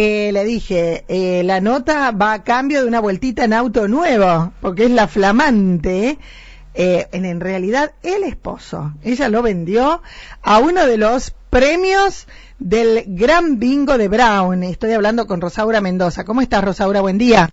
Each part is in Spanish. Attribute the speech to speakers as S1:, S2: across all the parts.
S1: eh, le dije, eh, la nota va a cambio de una vueltita en auto nuevo, porque es la flamante. Eh, en, en realidad, el esposo. Ella lo vendió a uno de los premios del Gran Bingo de Brown. Estoy hablando con Rosaura Mendoza. ¿Cómo estás, Rosaura? Buen día.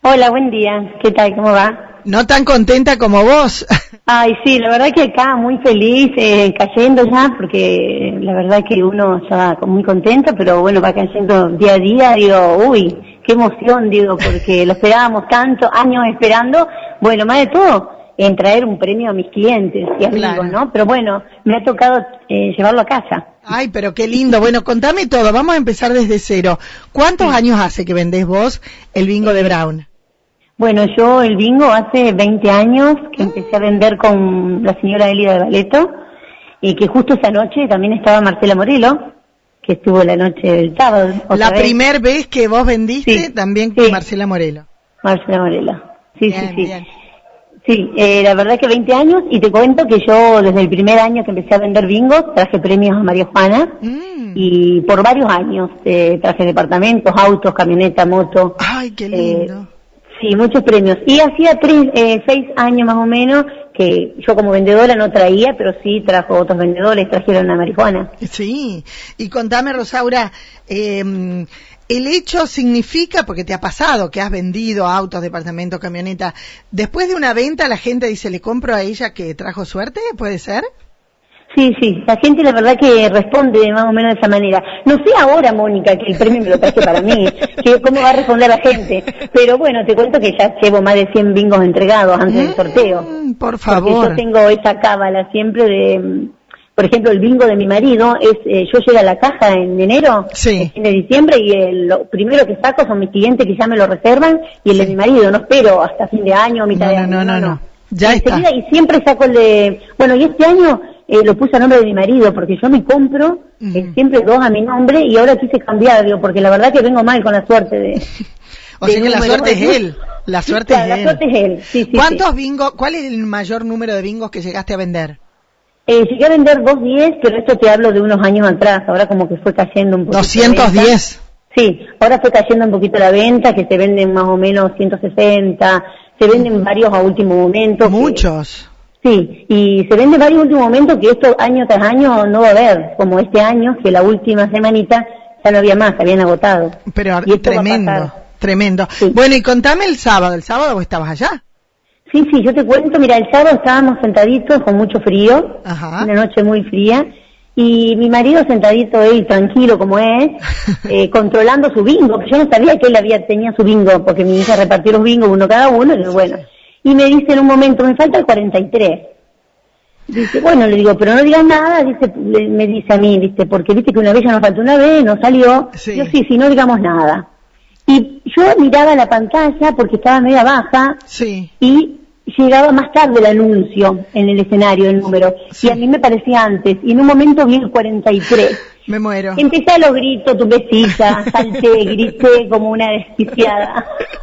S2: Hola, buen día. ¿Qué tal? ¿Cómo va?
S1: No tan contenta como vos.
S2: Ay, sí, la verdad que acá muy feliz, eh, cayendo ya, porque la verdad que uno ya muy contento, pero bueno, va cayendo día a día, digo, uy, qué emoción, digo, porque lo esperábamos tanto, años esperando, bueno, más de todo, en traer un premio a mis clientes y amigos,
S1: Claro.
S2: ¿no? Pero bueno, me ha tocado eh, llevarlo a casa.
S1: Ay, pero qué lindo. Bueno, contame todo. Vamos a empezar desde cero. ¿Cuántos años hace que vendés vos el bingo de Brown?
S2: Bueno, yo el bingo hace 20 años que empecé a vender con la señora Elida de Valeto y que justo esa noche también estaba Marcela Morelo, que estuvo la noche del sábado.
S1: La primera vez que vos vendiste
S2: Sí,
S1: también con
S2: sí.
S1: Marcela Morelo.
S2: Marcela Morelo. Sí,
S1: Bien,
S2: sí, sí.
S1: bien.
S2: Sí, eh, la verdad que 20 años y te cuento que yo desde el primer año que empecé a vender bingos traje premios a María Juana
S1: Mm.
S2: y por varios años eh, traje departamentos, autos, camioneta, moto.
S1: Ay, qué lindo.
S2: Sí, muchos premios. Y hacía tres, eh, seis años más o menos que yo como vendedora no traía, pero sí trajo otros vendedores, trajeron a marihuana.
S1: Sí. Y contame, Rosaura, eh, el hecho significa, porque te ha pasado que has vendido autos, departamentos, camionetas, después de una venta la gente dice, le compro a ella que trajo suerte, ¿puede ser?
S2: Sí, sí, la gente la verdad que responde más o menos de esa manera. No sé ahora, Mónica, que el premio me lo traje para mí, que cómo va a responder la gente. Pero bueno, te cuento que ya llevo más de 100 bingos entregados antes del sorteo.
S1: Mm, por
S2: Porque
S1: favor.
S2: yo tengo esa cábala siempre de, por ejemplo, el bingo de mi marido es, eh, yo llego a la caja en enero,
S1: Sí.
S2: en fin de diciembre, y el, lo primero que saco son mis clientes que ya me lo reservan, y el de mi marido, no espero hasta fin de año, mitad
S1: No,
S2: de
S1: no,
S2: año.
S1: no, no, no. Ya
S2: Enseguida,
S1: está.
S2: Y siempre saco el de, bueno, y este año eh, lo puse a nombre de mi marido, porque yo me compro eh, siempre dos a mi nombre, y ahora quise cambiar, digo, porque la verdad que vengo mal con la suerte de...
S1: O
S2: de
S1: sea que la suerte es él. La suerte es él.
S2: suerte es él, sí, sí, sí.
S1: ¿Cuántos bingos, cuál es el mayor número de bingos que llegaste a vender?
S2: Eh, llegué a vender 210, pero esto te hablo de unos años atrás, ahora como que fue cayendo un poquito. la venta.
S1: 210.
S2: Sí, ahora fue cayendo un poquito la venta, que se venden más o menos 160, se venden varios a último momento.
S1: Muchos.
S2: Sí, y se vende varios a último momento que esto año tras año no va a haber, como este año, que la última semanita ya no había más, habían agotado.
S1: Pero
S2: Y
S1: tremendo, tremendo.
S2: Sí.
S1: Bueno, y contame el sábado. ¿El sábado vos estabas allá?
S2: Sí, sí, yo te cuento, mira, el sábado estábamos sentaditos con mucho frío,
S1: Ajá.
S2: una noche muy fría, y mi marido sentadito él, tranquilo como es, eh, controlando su bingo, yo no sabía que él había tenía su bingo, porque mi hija repartió los bingos uno cada uno, y bueno, y me dice en un momento, me falta el 43. Dice, bueno, le digo, pero no digas nada, dice, le- me dice a mí, dice, porque viste que una vez ya nos faltó una vez, no salió.
S1: Sí.
S2: Yo sí, sí, no digamos nada. Y yo miraba la pantalla porque estaba media baja,
S1: Sí.
S2: y llegaba más tarde el anuncio en el escenario, el número,
S1: Sí.
S2: y a mí me parecía antes, y en un momento vi el 43.
S1: Me muero.
S2: Empecé a los gritos, tu besita, salté, grité como una desquiciada.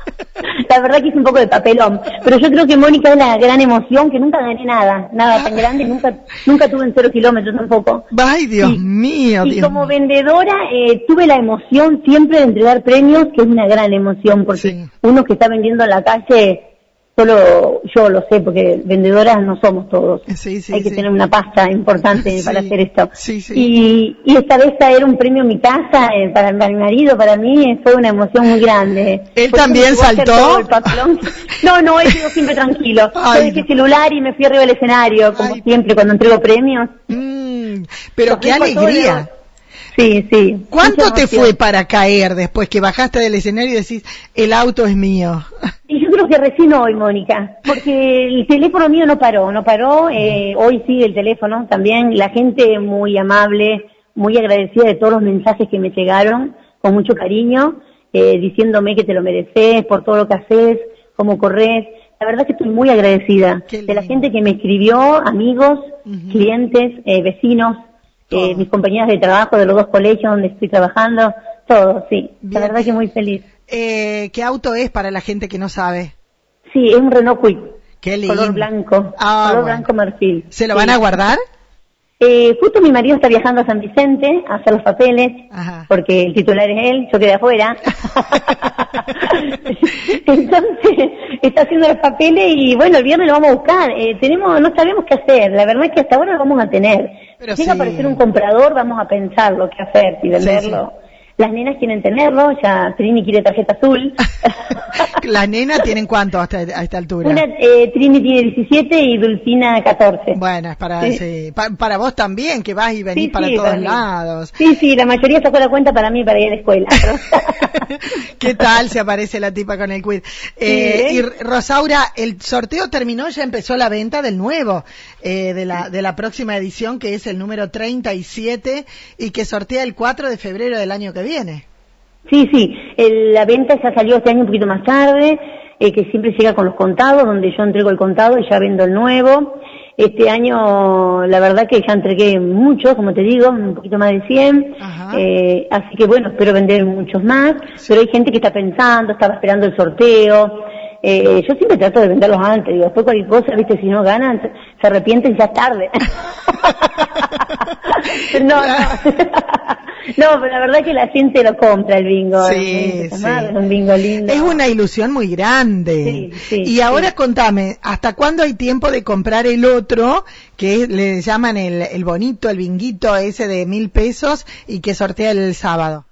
S2: La verdad que hice un poco de papelón, pero yo creo que Mónica es la gran emoción, que nunca gané nada, nada tan grande, nunca nunca tuve en cero kilómetros tampoco.
S1: Ay, Dios
S2: Sí.
S1: mío,
S2: Y
S1: Dios
S2: como
S1: mío.
S2: vendedora eh, tuve la emoción siempre de entregar premios, que es una gran emoción, porque
S1: Sí.
S2: uno que está vendiendo en la calle, solo yo lo sé, porque vendedoras no somos todos.
S1: Sí, sí,
S2: Hay que
S1: sí.
S2: tener una pasta importante para hacer esto.
S1: Sí, sí.
S2: Y, y esta vez traer un premio en mi casa, eh, para, mi marido, para mí, fue una emoción muy grande.
S1: ¿Él también
S2: a
S1: saltó?
S2: No, no, él quedó siempre tranquilo.
S1: Ay,
S2: yo dejé
S1: no.
S2: celular y me fui arriba del escenario, como
S1: Ay.
S2: siempre cuando entrego premios.
S1: Mm, pero qué alegría.
S2: Sí, sí.
S1: ¿Cuánto te fue para caer después que bajaste del escenario y decís, el auto es mío?
S2: Creo que recién hoy, Mónica, porque el teléfono mío no paró, no paró, eh, hoy sigue el teléfono también, la gente muy amable, muy agradecida de todos los mensajes que me llegaron, con mucho cariño, eh, diciéndome que te lo mereces por todo lo que haces, cómo corres. La verdad que estoy muy agradecida de la gente que me escribió, amigos, clientes, eh, vecinos, eh, mis compañeras de trabajo de los dos colegios donde estoy trabajando, todo, sí.
S1: Bien.
S2: La verdad que muy feliz.
S1: Eh, ¿Qué auto es para la gente que no sabe?
S2: Sí, es un Renault Kwik.
S1: Qué lindo.
S2: Color blanco.
S1: Ah,
S2: color
S1: bueno.
S2: blanco marfil.
S1: ¿Se lo
S2: Sí.
S1: van a guardar?
S2: Eh, justo mi marido está viajando a San Vicente a hacer los papeles,
S1: Ajá.
S2: porque el titular es él, yo quedé afuera. Entonces, está haciendo los papeles y bueno, el viernes lo vamos a buscar. Eh, tenemos, no sabemos qué hacer, la verdad es que hasta ahora lo vamos a tener.
S1: Pero
S2: si
S1: sí.
S2: llega a aparecer un comprador, vamos a pensar lo que hacer, si venderlo. Las nenas quieren tenerlo, ya Trini quiere tarjeta azul.
S1: ¿Las nenas tienen cuánto hasta a esta altura?
S2: Una, eh, Trini tiene 17 y Dulcina 14.
S1: Bueno, es para,
S2: Sí.
S1: sí, pa- para vos también, que vas y venís
S2: Sí,
S1: para todos
S2: para
S1: lados.
S2: Sí, sí, la mayoría sacó la cuenta para mí para ir a la escuela.
S1: ¿Qué tal se aparece la tipa con el quiz? Eh, y Rosaura, el sorteo terminó, ya empezó la venta del nuevo, eh, de la, de la próxima edición, que es el número 37 y que sortea el 4 de febrero del año que viene.
S2: Sí, sí, el- la venta ya salió este año un poquito más tarde, eh, que siempre llega con los contados, donde yo entrego el contado y ya vendo el nuevo. Este año, la verdad que ya entregué mucho, como te digo, un poquito más de 100,
S1: Ajá.
S2: eh, así que bueno, espero vender muchos más, pero hay gente que está pensando, estaba esperando el sorteo. Eh, yo siempre trato de venderlos antes, digo, después cualquier cosa, viste, si no ganan, se, arrepienten y ya es tarde. no, no. No, pero la verdad que la gente lo compra el bingo.
S1: Sí,
S2: Es
S1: sí.
S2: un bingo lindo.
S1: Es una ilusión muy grande.
S2: Sí,
S1: y ahora contame, ¿hasta cuándo hay tiempo de comprar el otro, que es- le llaman el, el bonito, el binguito ese de mil pesos y que sortea el sábado?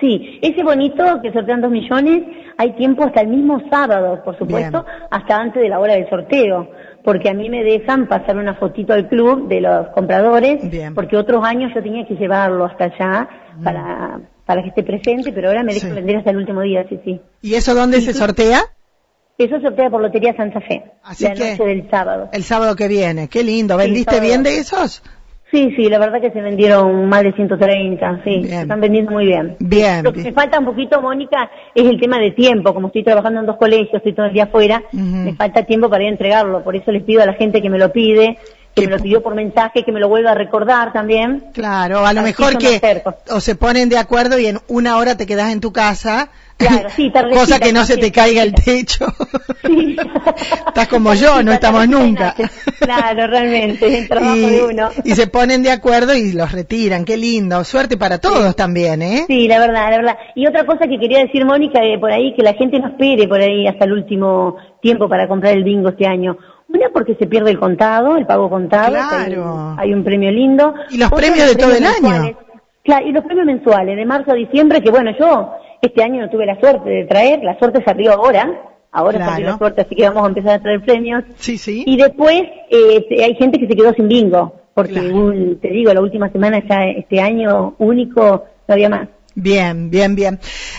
S2: Sí, ese bonito que sortean dos millones, hay tiempo hasta el mismo sábado, por supuesto, hasta antes de la hora del sorteo, porque a mí me dejan pasar una fotito al club de los compradores,
S1: Bien.
S2: porque otros años yo tenía que llevarlo hasta allá para, para que esté presente, pero ahora me dejan
S1: Sí.
S2: vender hasta el último día, sí, sí.
S1: ¿Y eso dónde se sortea?
S2: Eso sortea por Lotería Santa Fe,
S1: Así
S2: la
S1: que-
S2: noche del sábado.
S1: El sábado que viene. Qué lindo. ¿Vendiste bien de esos?
S2: Sí, sí, la verdad que se vendieron más de 130, sí,
S1: Bien.
S2: se están vendiendo muy bien.
S1: Bien.
S2: Lo que me falta un poquito, Mónica, es el tema de tiempo. Como estoy trabajando en dos colegios, estoy todo el día afuera, me falta tiempo para ir a entregarlo. Por eso les pido a la gente que me lo pide, que me lo pidió por mensaje, que me lo vuelva a recordar también.
S1: Claro, a lo
S2: Así
S1: mejor que o se ponen de acuerdo y en una hora te quedas en tu casa.
S2: Claro, sí, tardecita,
S1: Cosa que no se te caiga el techo.
S2: Sí.
S1: Estás como yo, no estamos nunca.
S2: Claro, realmente, el trabajo de uno.
S1: y se ponen de acuerdo y los retiran. Qué lindo. Suerte para todos también, ¿eh?
S2: Sí, la verdad, la verdad. Y otra cosa que quería decir, Mónica, eh, por ahí, que la gente no espere por ahí hasta el último tiempo para comprar el bingo este año. Una, porque se pierde el contado, el pago contado.
S1: Claro.
S2: Hay, un- hay un premio lindo.
S1: Y los premios de todo el año.
S2: Claro, y los premios mensuales, de marzo a diciembre, que bueno, yo este año no tuve la suerte de traer, la suerte salió ahora, ahora
S1: Claro.
S2: salió la suerte, así que vamos a empezar a traer premios.
S1: Sí, sí.
S2: Y después eh, hay gente que se quedó sin bingo, porque
S1: Claro.
S2: un- te digo, la última semana ya este año único no había más.
S1: Bien, bien, bien.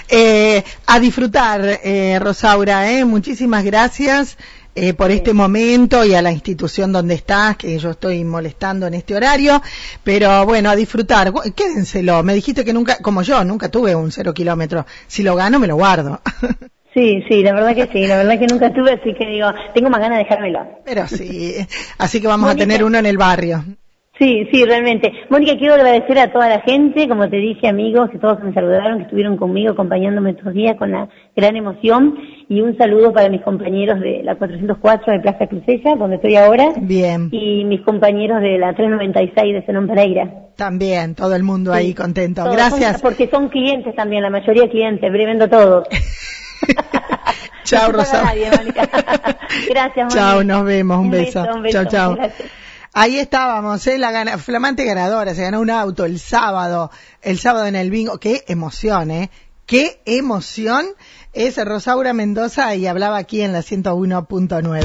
S1: Eh, a disfrutar, eh, Rosaura, ¿eh? Muchísimas gracias. Eh, por este momento y a la institución donde estás, que yo estoy molestando en este horario, pero bueno, a disfrutar, quédenselo, me dijiste que nunca, como yo, nunca tuve un cero kilómetro, si lo gano me lo guardo,
S2: Sí, sí, la verdad que sí, la verdad que nunca tuve, así que digo, tengo más ganas de dejármelo.
S1: pero sí, así que vamos a tener uno en el barrio.
S2: Sí, sí, realmente. Mónica, quiero agradecer a toda la gente, como te dije, amigos, que todos me saludaron, que estuvieron conmigo acompañándome estos días con la gran emoción. Y un saludo para mis compañeros de la 404 de Plaza Crucella, donde estoy ahora,
S1: Bien,
S2: y mis compañeros de la 396 de Zenón Pereira.
S1: también, todo el mundo ahí
S2: Sí.
S1: contento. Gracias.
S2: son- porque son clientes también, la mayoría clientes, brevendo todos.
S1: Chao, Rosaura.
S2: nadie, Mónica. Gracias,
S1: Chao, nos vemos, un beso.
S2: un beso.
S1: Chao, chao.
S2: Gracias.
S1: Ahí estábamos, ¿eh? la gana- flamante ganadora, se ganó un auto el sábado, el sábado en el bingo, qué emoción, ¿eh? Qué emoción es Rosaura Mendoza y hablaba aquí en la 101.9.